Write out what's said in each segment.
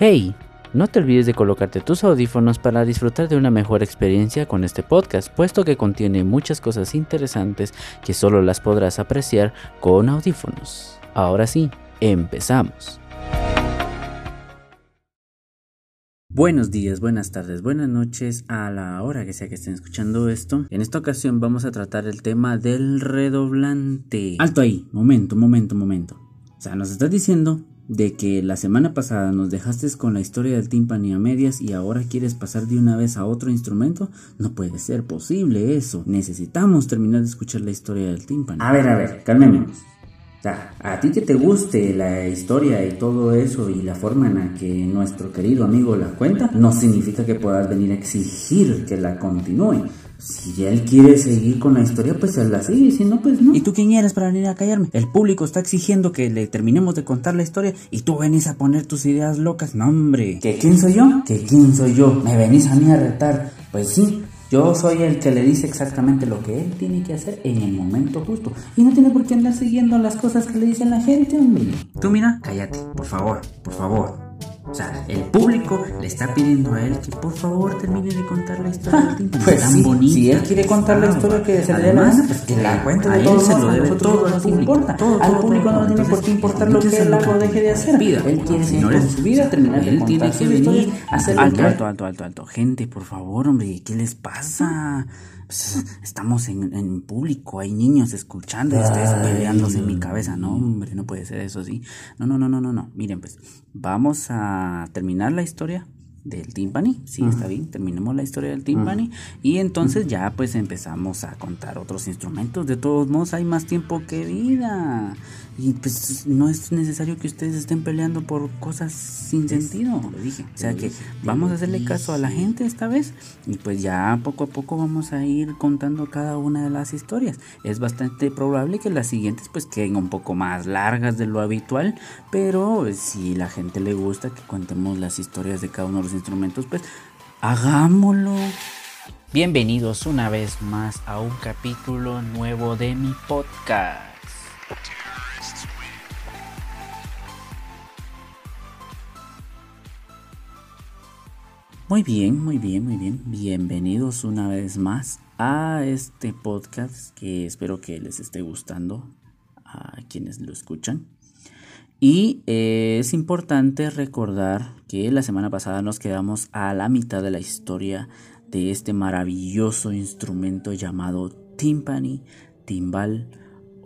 Hey, no te olvides de colocarte tus audífonos para disfrutar de una mejor experiencia con este podcast, puesto que contiene muchas cosas interesantes que solo las podrás apreciar con audífonos. Ahora sí, empezamos. Buenos días, buenas tardes, buenas noches a la hora que sea que estén escuchando esto. En esta ocasión vamos a tratar el tema del redoblante. Alto ahí, momento, momento, momento. O sea, nos estás diciendo de que la semana pasada nos dejaste con la historia del timpani a medias y ahora quieres pasar de una vez a otro instrumento, no puede ser posible eso. Necesitamos terminar de escuchar la historia del timpani. A ver, a ver, calmémonos. A ti que te guste la historia y todo eso y la forma en la que nuestro querido amigo la cuenta, no significa que puedas venir a exigir que la continúe. Si él quiere seguir con la historia, pues él la sigue, si no, pues no. ¿Y tú quién eres para venir a callarme? El público está exigiendo que le terminemos de contar la historia y tú venís a poner tus ideas locas. No, hombre. ¿Que quién soy yo? ¿Que quién soy yo? ¿Me venís a mí a retar? Pues sí, yo soy el que le dice exactamente lo que él tiene que hacer en el momento justo. Y no tiene por qué andar siguiendo las cosas que le dicen la gente, hombre. Tú mira, cállate, por favor, por favor. O sea, el público le está pidiendo a él que por favor termine de contar la historia del timpani. Pues tan sí, bonita. si él quiere contar la historia que se le dé la pues que la cuente a de él todos se lo modos, a debe nosotros todo no al nos público. importa. Todo, Al público todo. no tiene por qué importar lo que él haga o deje de hacer. Pida. Él quiere seguir Señores, con su vida, terminar de él contar tiene su que venir hacer lo alto, alto, alto, alto, alto. Gente, por favor, hombre, ¿qué les pasa? Pues, Estamos en, en público, hay niños escuchando y ustedes peleándose en mi cabeza. No, hombre, no puede ser eso, sí. No, no, no, no, no, no. Miren, pues, vamos a terminar la historia del timpani. Sí, está bien, terminemos la historia del timpani. Y entonces ya, pues, empezamos a contar otros instrumentos. De todos modos, hay más tiempo que vida. Y pues no es necesario que ustedes estén peleando por cosas sin sentido. Lo dije. O sea que vamos a hacerle caso a la gente esta vez. Y pues ya poco a poco vamos a ir contando cada una de las historias. Es bastante probable que las siguientes pues queden un poco más largas de lo habitual. Pero si la gente le gusta que contemos las historias de cada uno de los instrumentos, pues hagámoslo. Bienvenidos una vez más a un capítulo nuevo de mi podcast. Muy bien, muy bien, muy bien. Bienvenidos una vez más a este podcast que espero que les esté gustando a quienes lo escuchan. Y eh, es importante recordar que la semana pasada nos quedamos a la mitad de la historia de este maravilloso instrumento llamado timpani, timbal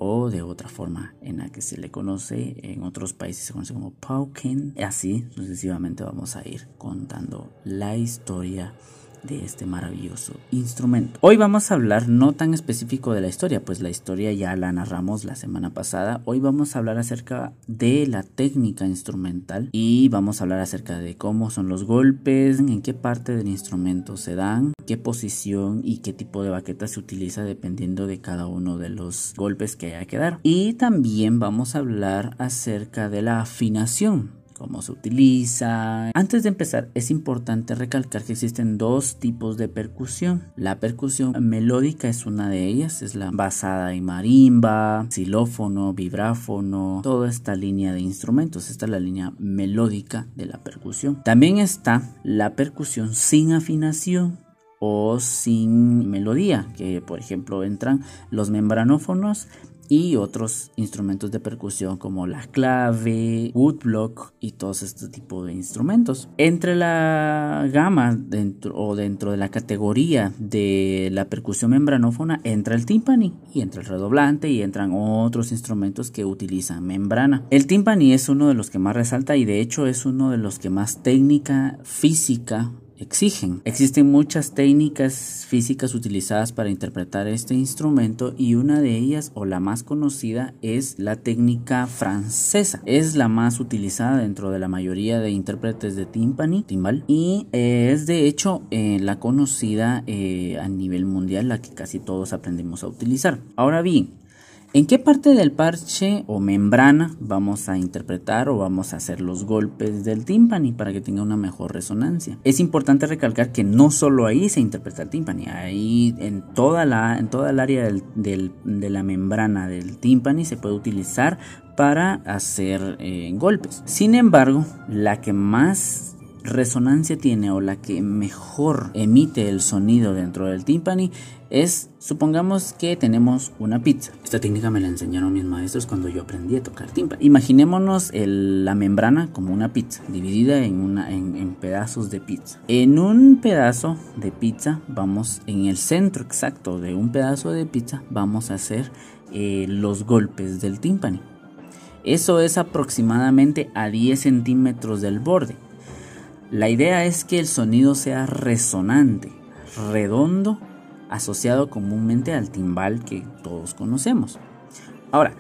o de otra forma en la que se le conoce en otros países se conoce como pauken. Así sucesivamente vamos a ir contando la historia de este maravilloso instrumento. Hoy vamos a hablar no tan específico de la historia, pues la historia ya la narramos la semana pasada. Hoy vamos a hablar acerca de la técnica instrumental y vamos a hablar acerca de cómo son los golpes, en qué parte del instrumento se dan, qué posición y qué tipo de baqueta se utiliza dependiendo de cada uno de los golpes que haya que dar. Y también vamos a hablar acerca de la afinación cómo se utiliza. Antes de empezar, es importante recalcar que existen dos tipos de percusión. La percusión melódica es una de ellas, es la basada en marimba, xilófono, vibráfono, toda esta línea de instrumentos. Esta es la línea melódica de la percusión. También está la percusión sin afinación o sin melodía, que por ejemplo entran los membranófonos y otros instrumentos de percusión como la clave, woodblock y todos este tipo de instrumentos. Entre la gama dentro o dentro de la categoría de la percusión membranófona entra el timpani y entra el redoblante y entran otros instrumentos que utilizan membrana. El timpani es uno de los que más resalta y de hecho es uno de los que más técnica física exigen. Existen muchas técnicas físicas utilizadas para interpretar este instrumento y una de ellas o la más conocida es la técnica francesa. Es la más utilizada dentro de la mayoría de intérpretes de timpani, timbal y eh, es de hecho eh, la conocida eh, a nivel mundial, la que casi todos aprendemos a utilizar. Ahora bien, ¿En qué parte del parche o membrana vamos a interpretar o vamos a hacer los golpes del tímpani para que tenga una mejor resonancia? Es importante recalcar que no solo ahí se interpreta el tímpani, ahí en toda la en toda el área de la membrana del tímpani se puede utilizar para hacer eh, golpes. Sin embargo, la que más resonancia tiene o la que mejor emite el sonido dentro del timpani es, supongamos que tenemos una pizza. Esta técnica me la enseñaron mis maestros cuando yo aprendí a tocar timpani. Imaginémonos la membrana como una pizza, dividida en, en, pedazos de pizza. En un pedazo de pizza, vamos, en el centro exacto de un pedazo de pizza, vamos a hacer eh, los golpes del timpani. Eso es aproximadamente a 10 centímetros del borde. La idea es que el sonido sea resonante, redondo, asociado comúnmente al timbal que todos conocemos. Ahora,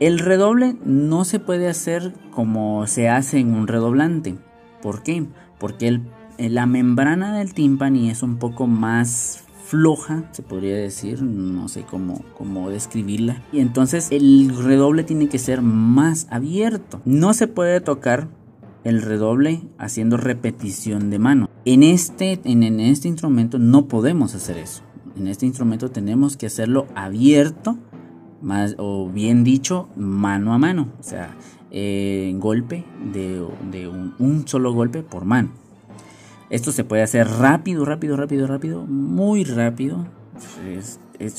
el redoble no se puede hacer como se hace en un redoblante. ¿Por qué? Porque la membrana del tímpani es un poco más floja, se podría decir, no sé cómo describirla. Y entonces el redoble tiene que ser más abierto. No se puede tocar el redoble haciendo repetición de mano. En este, en, este instrumento no podemos hacer eso. En este instrumento tenemos que hacerlo abierto, más, o bien dicho, mano a mano. O sea, eh, golpe de, un, solo golpe por mano. Esto se puede hacer rápido, rápido, rápido, rápido, muy rápido.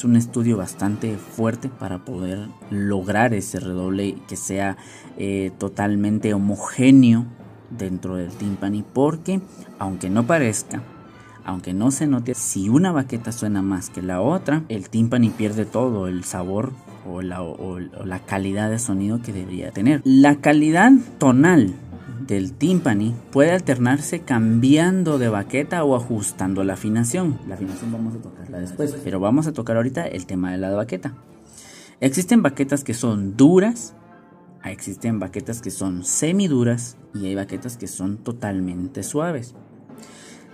Un estudio bastante fuerte para poder lograr ese redoble que sea eh, totalmente homogéneo dentro del timpani porque aunque no parezca, aunque no se note, si una baqueta suena más que la otra, el timpani pierde todo el sabor o la, o la calidad de sonido que debería tener. La calidad tonal del timpani puede alternarse cambiando de baqueta o ajustando la afinación. La afinación vamos a tocarla después, pero vamos a tocar ahorita el tema de la baqueta. Existen baquetas que son duras existen baquetas que son semiduras y hay baquetas que son totalmente suaves.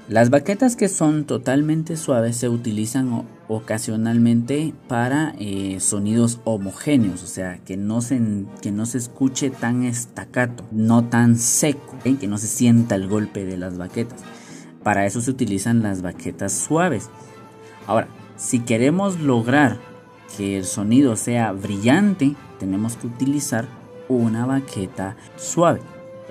Las baquetas que son totalmente suaves se utilizan ocasionalmente para eh, sonidos homogéneos, o sea, que no, se, que no se escuche tan estacato, no tan seco, que no se sienta el golpe de las baquetas. Para eso se utilizan las baquetas suaves. Ahora, si queremos lograr que el sonido sea brillante, tenemos que utilizar una baqueta suave.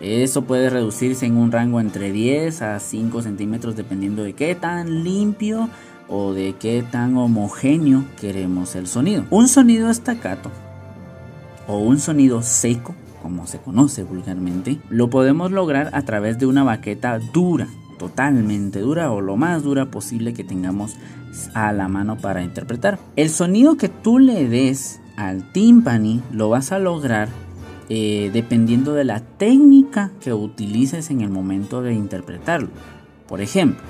Eso puede reducirse en un rango entre 10 a 5 centímetros dependiendo de qué tan limpio o de qué tan homogéneo queremos el sonido. Un sonido estacato o un sonido seco, como se conoce vulgarmente, lo podemos lograr a través de una baqueta dura, totalmente dura o lo más dura posible que tengamos a la mano para interpretar. El sonido que tú le des al timpani lo vas a lograr eh, dependiendo de la técnica que utilices en el momento de interpretarlo. Por ejemplo,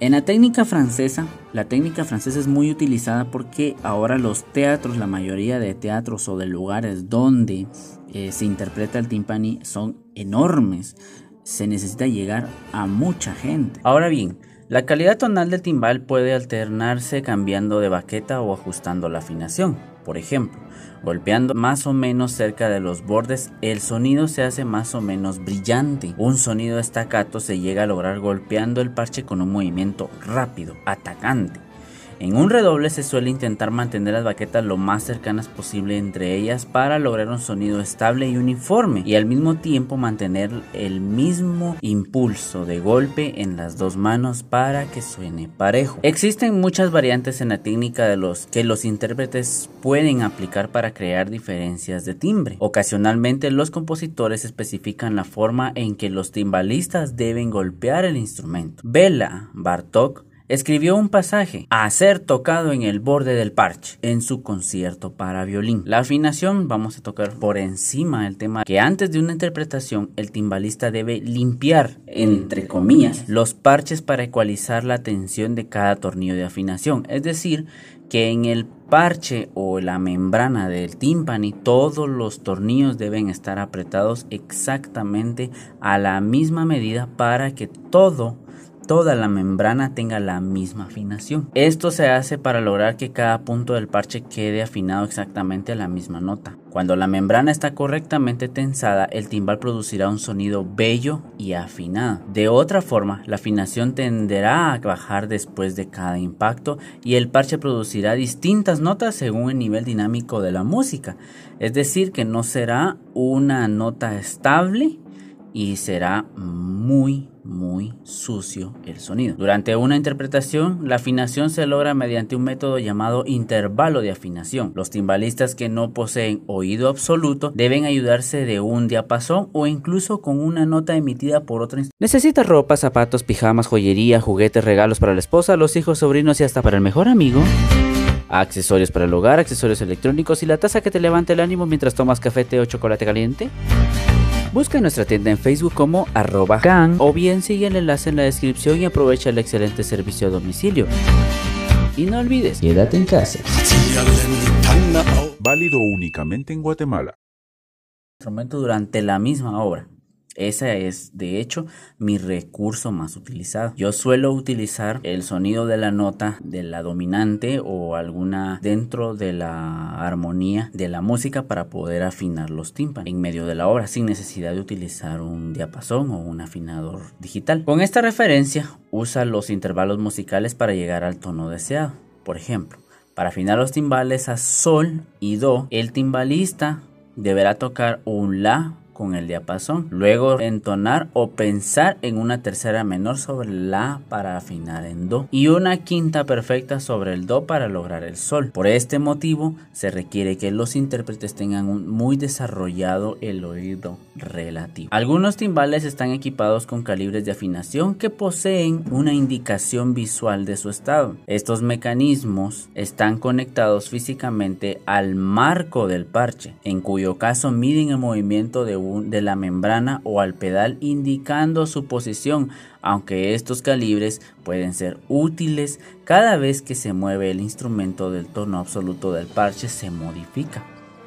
en la técnica francesa, la técnica francesa es muy utilizada porque ahora los teatros, la mayoría de teatros o de lugares donde eh, se interpreta el timpani son enormes. Se necesita llegar a mucha gente. Ahora bien, la calidad tonal del timbal puede alternarse cambiando de baqueta o ajustando la afinación. Por ejemplo, golpeando más o menos cerca de los bordes, el sonido se hace más o menos brillante. Un sonido estacato se llega a lograr golpeando el parche con un movimiento rápido, atacante. En un redoble se suele intentar mantener las baquetas lo más cercanas posible entre ellas para lograr un sonido estable y uniforme y al mismo tiempo mantener el mismo impulso de golpe en las dos manos para que suene parejo. Existen muchas variantes en la técnica de los que los intérpretes pueden aplicar para crear diferencias de timbre. Ocasionalmente los compositores especifican la forma en que los timbalistas deben golpear el instrumento. Bela Bartok escribió un pasaje a ser tocado en el borde del parche en su concierto para violín. La afinación vamos a tocar por encima el tema que antes de una interpretación el timbalista debe limpiar entre comillas los parches para ecualizar la tensión de cada tornillo de afinación, es decir, que en el parche o la membrana del tímpani todos los tornillos deben estar apretados exactamente a la misma medida para que todo toda la membrana tenga la misma afinación. Esto se hace para lograr que cada punto del parche quede afinado exactamente a la misma nota. Cuando la membrana está correctamente tensada, el timbal producirá un sonido bello y afinado. De otra forma, la afinación tenderá a bajar después de cada impacto y el parche producirá distintas notas según el nivel dinámico de la música. Es decir, que no será una nota estable y será muy muy sucio el sonido. Durante una interpretación, la afinación se logra mediante un método llamado intervalo de afinación. Los timbalistas que no poseen oído absoluto deben ayudarse de un diapasón o incluso con una nota emitida por otra ¿Necesitas ropa, zapatos, pijamas, joyería, juguetes, regalos para la esposa, los hijos, sobrinos y hasta para el mejor amigo? accesorios para el hogar, accesorios electrónicos y la taza que te levante el ánimo mientras tomas café, té o chocolate caliente? Busca nuestra tienda en Facebook como arroba can o bien sigue el enlace en la descripción y aprovecha el excelente servicio a domicilio. Y no olvides, quédate en casa. Válido únicamente en Guatemala. Instrumento durante la misma obra. Ese es, de hecho, mi recurso más utilizado. Yo suelo utilizar el sonido de la nota de la dominante o alguna dentro de la armonía de la música para poder afinar los tímpanos en medio de la obra sin necesidad de utilizar un diapasón o un afinador digital. Con esta referencia, usa los intervalos musicales para llegar al tono deseado. Por ejemplo, para afinar los timbales a sol y do, el timbalista deberá tocar un la con el diapasón. Luego entonar o pensar en una tercera menor sobre la para afinar en do y una quinta perfecta sobre el do para lograr el sol. Por este motivo se requiere que los intérpretes tengan un muy desarrollado el oído relativo. Algunos timbales están equipados con calibres de afinación que poseen una indicación visual de su estado. Estos mecanismos están conectados físicamente al marco del parche, en cuyo caso miden el movimiento de de la membrana o al pedal indicando su posición, aunque estos calibres pueden ser útiles cada vez que se mueve el instrumento del tono absoluto del parche se modifica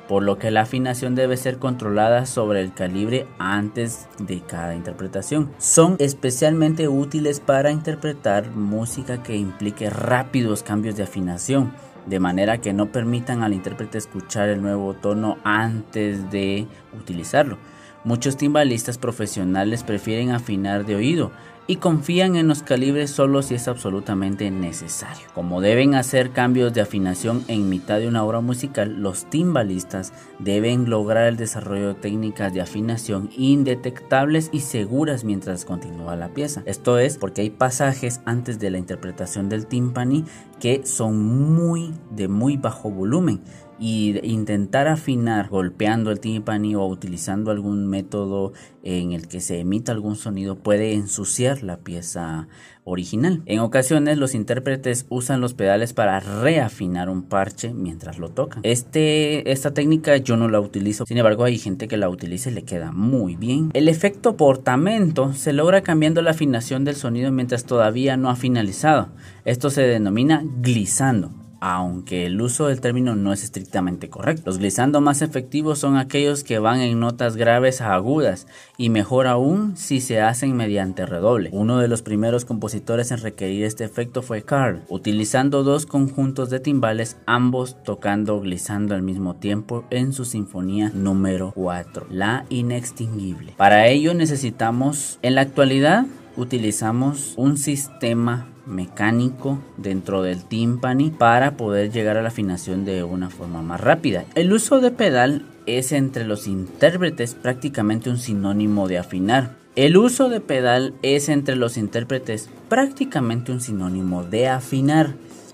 por lo que la afinación debe ser controlada sobre el calibre antes de cada interpretación. Son especialmente útiles para interpretar música que implique rápidos cambios de afinación de manera que no permitan al intérprete escuchar el nuevo tono antes de utilizarlo. Muchos timbalistas profesionales prefieren afinar de oído y confían en los calibres solo si es absolutamente necesario. Como deben hacer cambios de afinación en mitad de una obra musical, los timbalistas deben lograr el desarrollo de técnicas de afinación indetectables y seguras mientras continúa la pieza. Esto es porque hay pasajes antes de la interpretación del timpani que son muy de muy bajo volumen y intentar afinar golpeando el timpani o utilizando algún método en el que se emita algún sonido puede ensuciar la pieza original. En ocasiones los intérpretes usan los pedales para reafinar un parche mientras lo tocan. Este, esta técnica yo no la utilizo, sin embargo hay gente que la utiliza y le queda muy bien. El efecto portamento se logra cambiando la afinación del sonido mientras todavía no ha finalizado. Esto se denomina glissando aunque el uso del término no es estrictamente correcto. Los glissando más efectivos son aquellos que van en notas graves a agudas y mejor aún si se hacen mediante redoble. Uno de los primeros compositores en requerir este efecto fue Carl, utilizando dos conjuntos de timbales, ambos tocando glissando al mismo tiempo en su sinfonía número 4, La Inextinguible. Para ello necesitamos, en la actualidad, utilizamos un sistema mecánico dentro del timpani para poder llegar a la afinación de una forma más rápida. El uso de pedal es entre los intérpretes prácticamente un sinónimo de afinar. El uso de pedal es entre los intérpretes prácticamente un sinónimo de afinar,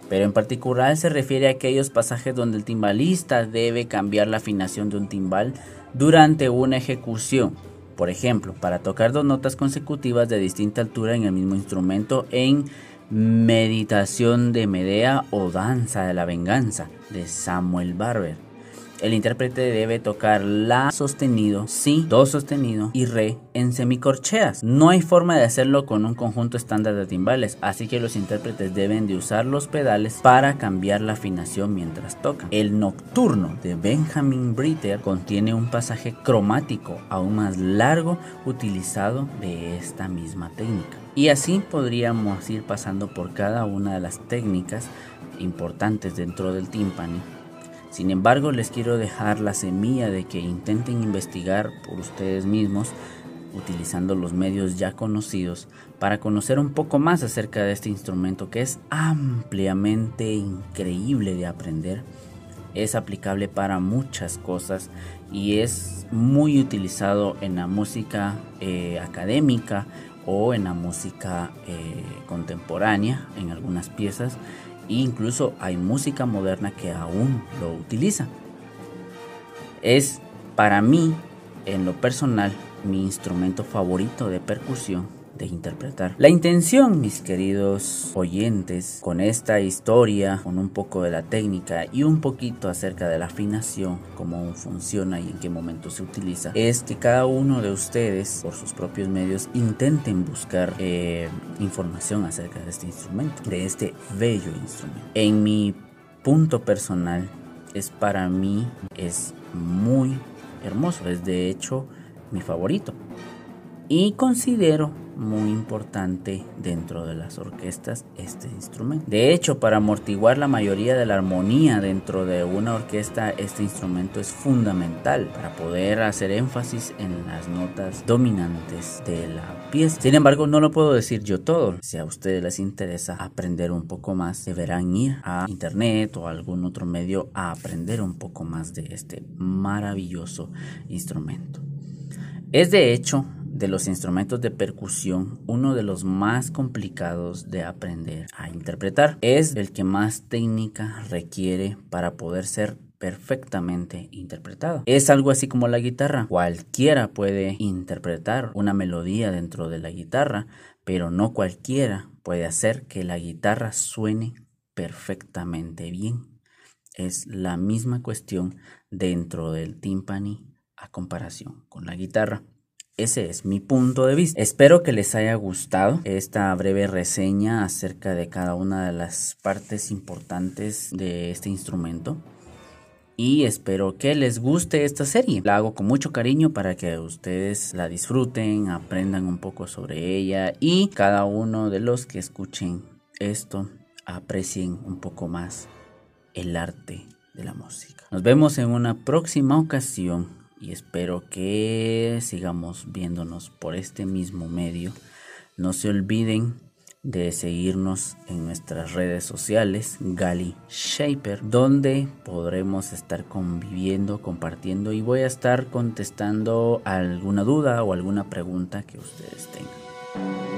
pero en particular se refiere a aquellos pasajes donde el timbalista debe cambiar la afinación de un timbal durante una ejecución. Por ejemplo, para tocar dos notas consecutivas de distinta altura en el mismo instrumento en Meditación de Medea o Danza de la Venganza de Samuel Barber. El intérprete debe tocar la sostenido, si, do sostenido y re en semicorcheas. No hay forma de hacerlo con un conjunto estándar de timbales, así que los intérpretes deben de usar los pedales para cambiar la afinación mientras tocan. El nocturno de Benjamin Britter contiene un pasaje cromático aún más largo utilizado de esta misma técnica. Y así podríamos ir pasando por cada una de las técnicas importantes dentro del timpani. Sin embargo, les quiero dejar la semilla de que intenten investigar por ustedes mismos utilizando los medios ya conocidos para conocer un poco más acerca de este instrumento que es ampliamente increíble de aprender. Es aplicable para muchas cosas y es muy utilizado en la música eh, académica o en la música eh, contemporánea en algunas piezas incluso hay música moderna que aún lo utiliza. Es para mí, en lo personal, mi instrumento favorito de percusión de interpretar. La intención, mis queridos oyentes, con esta historia, con un poco de la técnica y un poquito acerca de la afinación, cómo funciona y en qué momento se utiliza, es que cada uno de ustedes, por sus propios medios, intenten buscar eh, información acerca de este instrumento, de este bello instrumento. En mi punto personal, es para mí, es muy hermoso, es de hecho mi favorito. Y considero muy importante dentro de las orquestas este instrumento. De hecho, para amortiguar la mayoría de la armonía dentro de una orquesta, este instrumento es fundamental para poder hacer énfasis en las notas dominantes de la pieza. Sin embargo, no lo puedo decir yo todo. Si a ustedes les interesa aprender un poco más, deberán ir a internet o algún otro medio a aprender un poco más de este maravilloso instrumento. Es de hecho de los instrumentos de percusión uno de los más complicados de aprender a interpretar. Es el que más técnica requiere para poder ser perfectamente interpretado. Es algo así como la guitarra. Cualquiera puede interpretar una melodía dentro de la guitarra, pero no cualquiera puede hacer que la guitarra suene perfectamente bien. Es la misma cuestión dentro del timpani a comparación con la guitarra. Ese es mi punto de vista. Espero que les haya gustado esta breve reseña acerca de cada una de las partes importantes de este instrumento. Y espero que les guste esta serie. La hago con mucho cariño para que ustedes la disfruten, aprendan un poco sobre ella y cada uno de los que escuchen esto aprecien un poco más el arte de la música. Nos vemos en una próxima ocasión y espero que sigamos viéndonos por este mismo medio. No se olviden de seguirnos en nuestras redes sociales, Gali Shaper, donde podremos estar conviviendo, compartiendo y voy a estar contestando alguna duda o alguna pregunta que ustedes tengan.